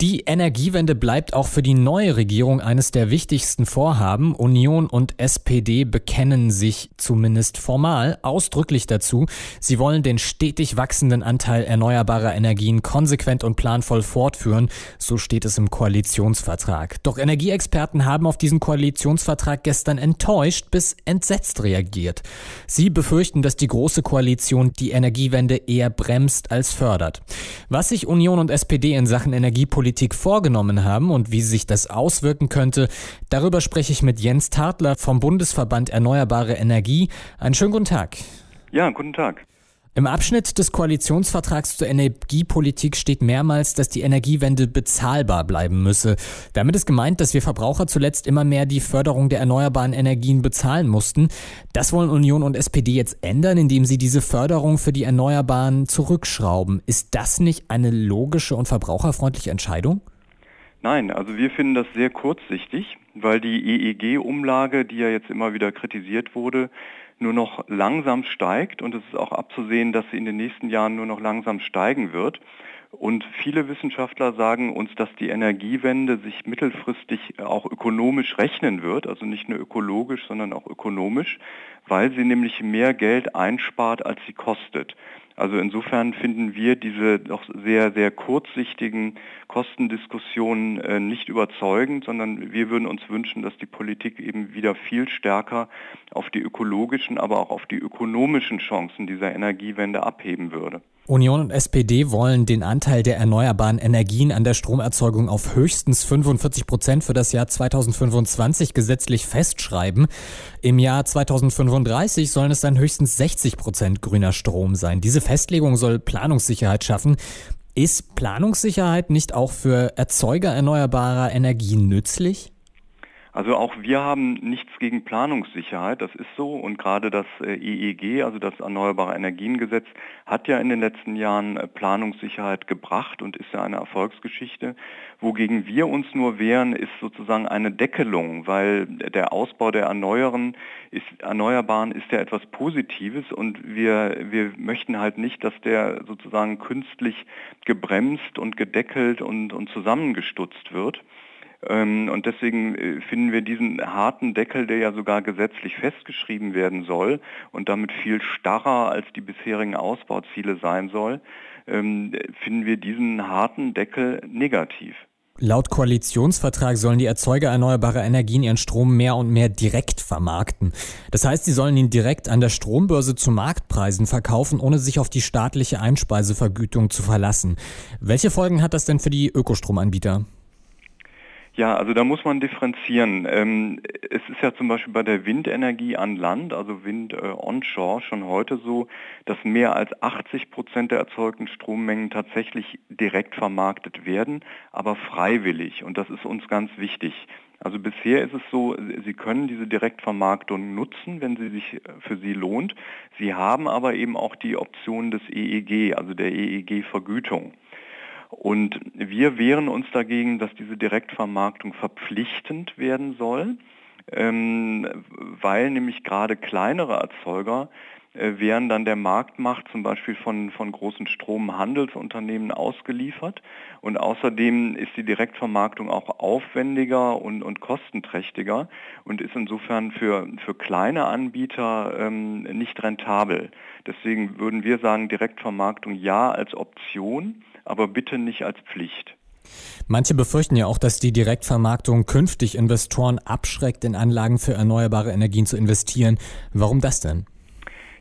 Die Energiewende bleibt auch für die neue Regierung eines der wichtigsten Vorhaben. Union und SPD bekennen sich zumindest formal ausdrücklich dazu. Sie wollen den stetig wachsenden Anteil erneuerbarer Energien konsequent und planvoll fortführen. So steht es im Koalitionsvertrag. Doch Energieexperten haben auf diesen Koalitionsvertrag gestern enttäuscht bis entsetzt reagiert. Sie befürchten, dass die Große Koalition die Energiewende eher bremst als fördert. Was sich Union und SPD in Sachen Energiepolitik Politik vorgenommen haben und wie sich das auswirken könnte, darüber spreche ich mit Jens Tartler vom Bundesverband Erneuerbare Energie. Einen schönen guten Tag. Ja, guten Tag. Im Abschnitt des Koalitionsvertrags zur Energiepolitik steht mehrmals, dass die Energiewende bezahlbar bleiben müsse. Damit ist gemeint, dass wir Verbraucher zuletzt immer mehr die Förderung der erneuerbaren Energien bezahlen mussten. Das wollen Union und SPD jetzt ändern, indem sie diese Förderung für die Erneuerbaren zurückschrauben. Ist das nicht eine logische und verbraucherfreundliche Entscheidung? Nein, also wir finden das sehr kurzsichtig, weil die EEG-Umlage, die ja jetzt immer wieder kritisiert wurde, nur noch langsam steigt und es ist auch abzusehen, dass sie in den nächsten Jahren nur noch langsam steigen wird. Und viele Wissenschaftler sagen uns, dass die Energiewende sich mittelfristig auch ökonomisch rechnen wird, also nicht nur ökologisch, sondern auch ökonomisch, weil sie nämlich mehr Geld einspart, als sie kostet. Also insofern finden wir diese doch sehr, sehr kurzsichtigen Kostendiskussionen äh, nicht überzeugend, sondern wir würden uns wünschen, dass die Politik eben wieder viel stärker auf die ökologischen, aber auch auf die ökonomischen Chancen dieser Energiewende abheben würde. Union und SPD wollen den Anteil der erneuerbaren Energien an der Stromerzeugung auf höchstens 45 Prozent für das Jahr 2025 gesetzlich festschreiben. Im Jahr 2035 sollen es dann höchstens 60 Prozent grüner Strom sein. Diese Festlegung soll Planungssicherheit schaffen. Ist Planungssicherheit nicht auch für Erzeuger erneuerbarer Energien nützlich? Also auch wir haben nichts gegen Planungssicherheit, das ist so. Und gerade das äh, EEG, also das Erneuerbare Energiengesetz, hat ja in den letzten Jahren äh, Planungssicherheit gebracht und ist ja eine Erfolgsgeschichte. Wogegen wir uns nur wehren, ist sozusagen eine Deckelung, weil der Ausbau der Erneuern ist, Erneuerbaren ist ja etwas Positives und wir, wir möchten halt nicht, dass der sozusagen künstlich gebremst und gedeckelt und, und zusammengestutzt wird. Ähm, und deswegen äh, finden wir diesen harten Deckel, der ja sogar gesetzlich festgeschrieben werden soll und damit viel starrer als die bisherigen Ausbauziele sein soll, ähm, finden wir diesen harten Deckel negativ. Laut Koalitionsvertrag sollen die Erzeuger erneuerbarer Energien ihren Strom mehr und mehr direkt vermarkten. Das heißt, sie sollen ihn direkt an der Strombörse zu Marktpreisen verkaufen, ohne sich auf die staatliche Einspeisevergütung zu verlassen. Welche Folgen hat das denn für die Ökostromanbieter? Ja, also da muss man differenzieren. Ähm, es ist ja zum Beispiel bei der Windenergie an Land, also Wind äh, onshore, schon heute so, dass mehr als 80 Prozent der erzeugten Strommengen tatsächlich direkt vermarktet werden, aber freiwillig. Und das ist uns ganz wichtig. Also bisher ist es so, Sie können diese Direktvermarktung nutzen, wenn sie sich für Sie lohnt. Sie haben aber eben auch die Option des EEG, also der EEG-Vergütung. Und wir wehren uns dagegen, dass diese Direktvermarktung verpflichtend werden soll, ähm, weil nämlich gerade kleinere Erzeuger wären dann der Marktmacht zum Beispiel von, von großen Stromhandelsunternehmen ausgeliefert. Und außerdem ist die Direktvermarktung auch aufwendiger und, und kostenträchtiger und ist insofern für, für kleine Anbieter ähm, nicht rentabel. Deswegen würden wir sagen, Direktvermarktung ja als Option, aber bitte nicht als Pflicht. Manche befürchten ja auch, dass die Direktvermarktung künftig Investoren abschreckt, in Anlagen für erneuerbare Energien zu investieren. Warum das denn?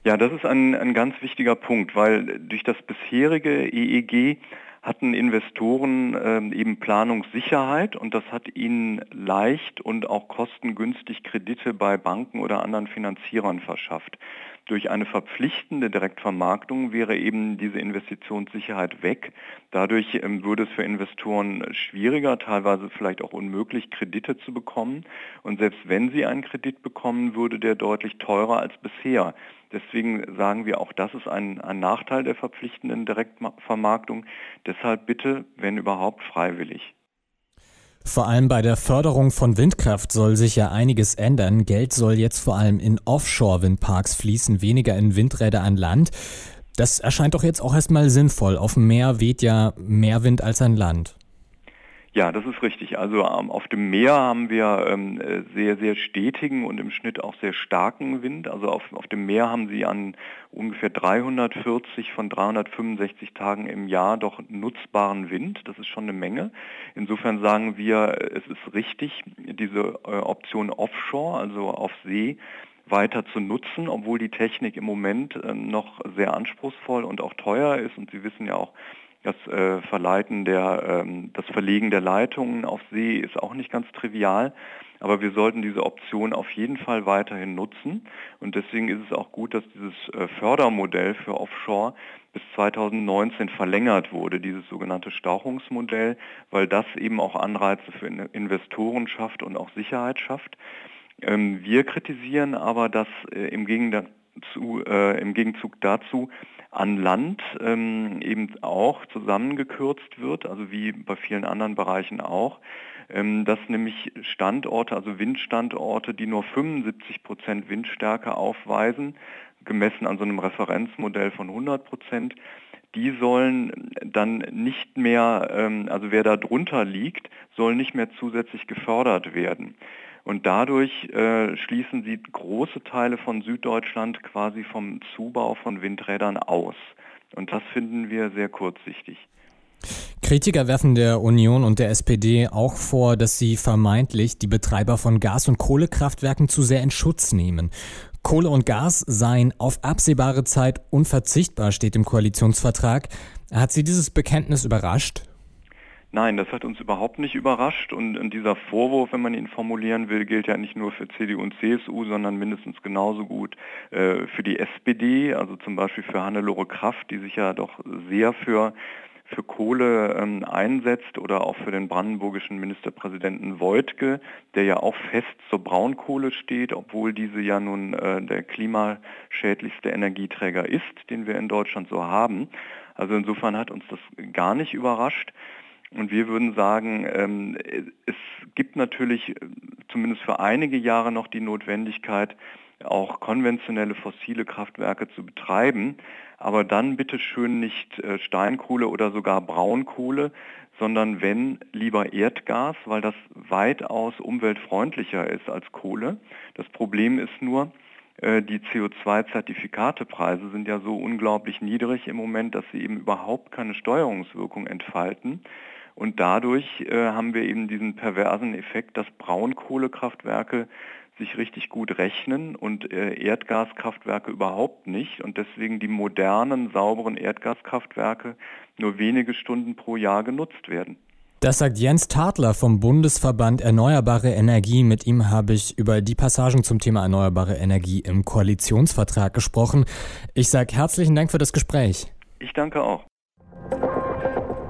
Ja, das ist ein, ein ganz wichtiger Punkt, weil durch das bisherige EEG hatten Investoren äh, eben Planungssicherheit und das hat ihnen leicht und auch kostengünstig Kredite bei Banken oder anderen Finanzierern verschafft. Durch eine verpflichtende Direktvermarktung wäre eben diese Investitionssicherheit weg. Dadurch ähm, würde es für Investoren schwieriger, teilweise vielleicht auch unmöglich, Kredite zu bekommen. Und selbst wenn sie einen Kredit bekommen, würde der deutlich teurer als bisher. Deswegen sagen wir auch, das ist ein, ein Nachteil der verpflichtenden Direktvermarktung. Deshalb bitte, wenn überhaupt, freiwillig. Vor allem bei der Förderung von Windkraft soll sich ja einiges ändern. Geld soll jetzt vor allem in Offshore-Windparks fließen, weniger in Windräder an Land. Das erscheint doch jetzt auch erstmal sinnvoll. Auf dem Meer weht ja mehr Wind als an Land. Ja, das ist richtig. Also ähm, auf dem Meer haben wir ähm, äh, sehr, sehr stetigen und im Schnitt auch sehr starken Wind. Also auf, auf dem Meer haben Sie an ungefähr 340 von 365 Tagen im Jahr doch nutzbaren Wind. Das ist schon eine Menge. Insofern sagen wir, es ist richtig, diese äh, Option Offshore, also auf See, weiter zu nutzen, obwohl die Technik im Moment äh, noch sehr anspruchsvoll und auch teuer ist. Und Sie wissen ja auch, das äh, Verleiten der, ähm, das Verlegen der Leitungen auf See ist auch nicht ganz trivial. Aber wir sollten diese Option auf jeden Fall weiterhin nutzen. Und deswegen ist es auch gut, dass dieses äh, Fördermodell für Offshore bis 2019 verlängert wurde, dieses sogenannte Stauchungsmodell, weil das eben auch Anreize für Investoren schafft und auch Sicherheit schafft. Ähm, wir kritisieren aber, dass äh, im, Gegenzug, äh, im Gegenzug dazu an Land ähm, eben auch zusammengekürzt wird, also wie bei vielen anderen Bereichen auch, ähm, dass nämlich Standorte, also Windstandorte, die nur 75 Prozent Windstärke aufweisen, gemessen an so einem Referenzmodell von 100 Prozent, die sollen dann nicht mehr, also wer da drunter liegt, soll nicht mehr zusätzlich gefördert werden. Und dadurch äh, schließen sie große Teile von Süddeutschland quasi vom Zubau von Windrädern aus. Und das finden wir sehr kurzsichtig. Kritiker werfen der Union und der SPD auch vor, dass sie vermeintlich die Betreiber von Gas- und Kohlekraftwerken zu sehr in Schutz nehmen. Kohle und Gas seien auf absehbare Zeit unverzichtbar, steht im Koalitionsvertrag. Hat Sie dieses Bekenntnis überrascht? Nein, das hat uns überhaupt nicht überrascht und, dieser Vorwurf, wenn man ihn formulieren will, gilt ja nicht nur für CDU und CSU, sondern mindestens genauso gut äh, für die SPD, also zum Beispiel für Hannelore Kraft, die sich ja doch sehr für für Kohle ähm, einsetzt oder auch für den brandenburgischen Ministerpräsidenten Voigtke, der ja auch fest zur Braunkohle steht, obwohl diese ja nun äh, der klimaschädlichste Energieträger ist, den wir in Deutschland so haben. Also insofern hat uns das gar nicht überrascht. Und wir würden sagen, ähm, es gibt natürlich äh, zumindest für einige Jahre noch die Notwendigkeit, auch konventionelle fossile Kraftwerke zu betreiben, aber dann bitte schön nicht äh, Steinkohle oder sogar Braunkohle, sondern wenn lieber Erdgas, weil das weitaus umweltfreundlicher ist als Kohle. Das Problem ist nur, äh, die CO2-Zertifikatepreise sind ja so unglaublich niedrig im Moment, dass sie eben überhaupt keine Steuerungswirkung entfalten. Und dadurch äh, haben wir eben diesen perversen Effekt, dass Braunkohlekraftwerke sich richtig gut rechnen und äh, Erdgaskraftwerke überhaupt nicht und deswegen die modernen, sauberen Erdgaskraftwerke nur wenige Stunden pro Jahr genutzt werden. Das sagt Jens Tadler vom Bundesverband Erneuerbare Energie. Mit ihm habe ich über die Passagen zum Thema erneuerbare Energie im Koalitionsvertrag gesprochen. Ich sage herzlichen Dank für das Gespräch. Ich danke auch.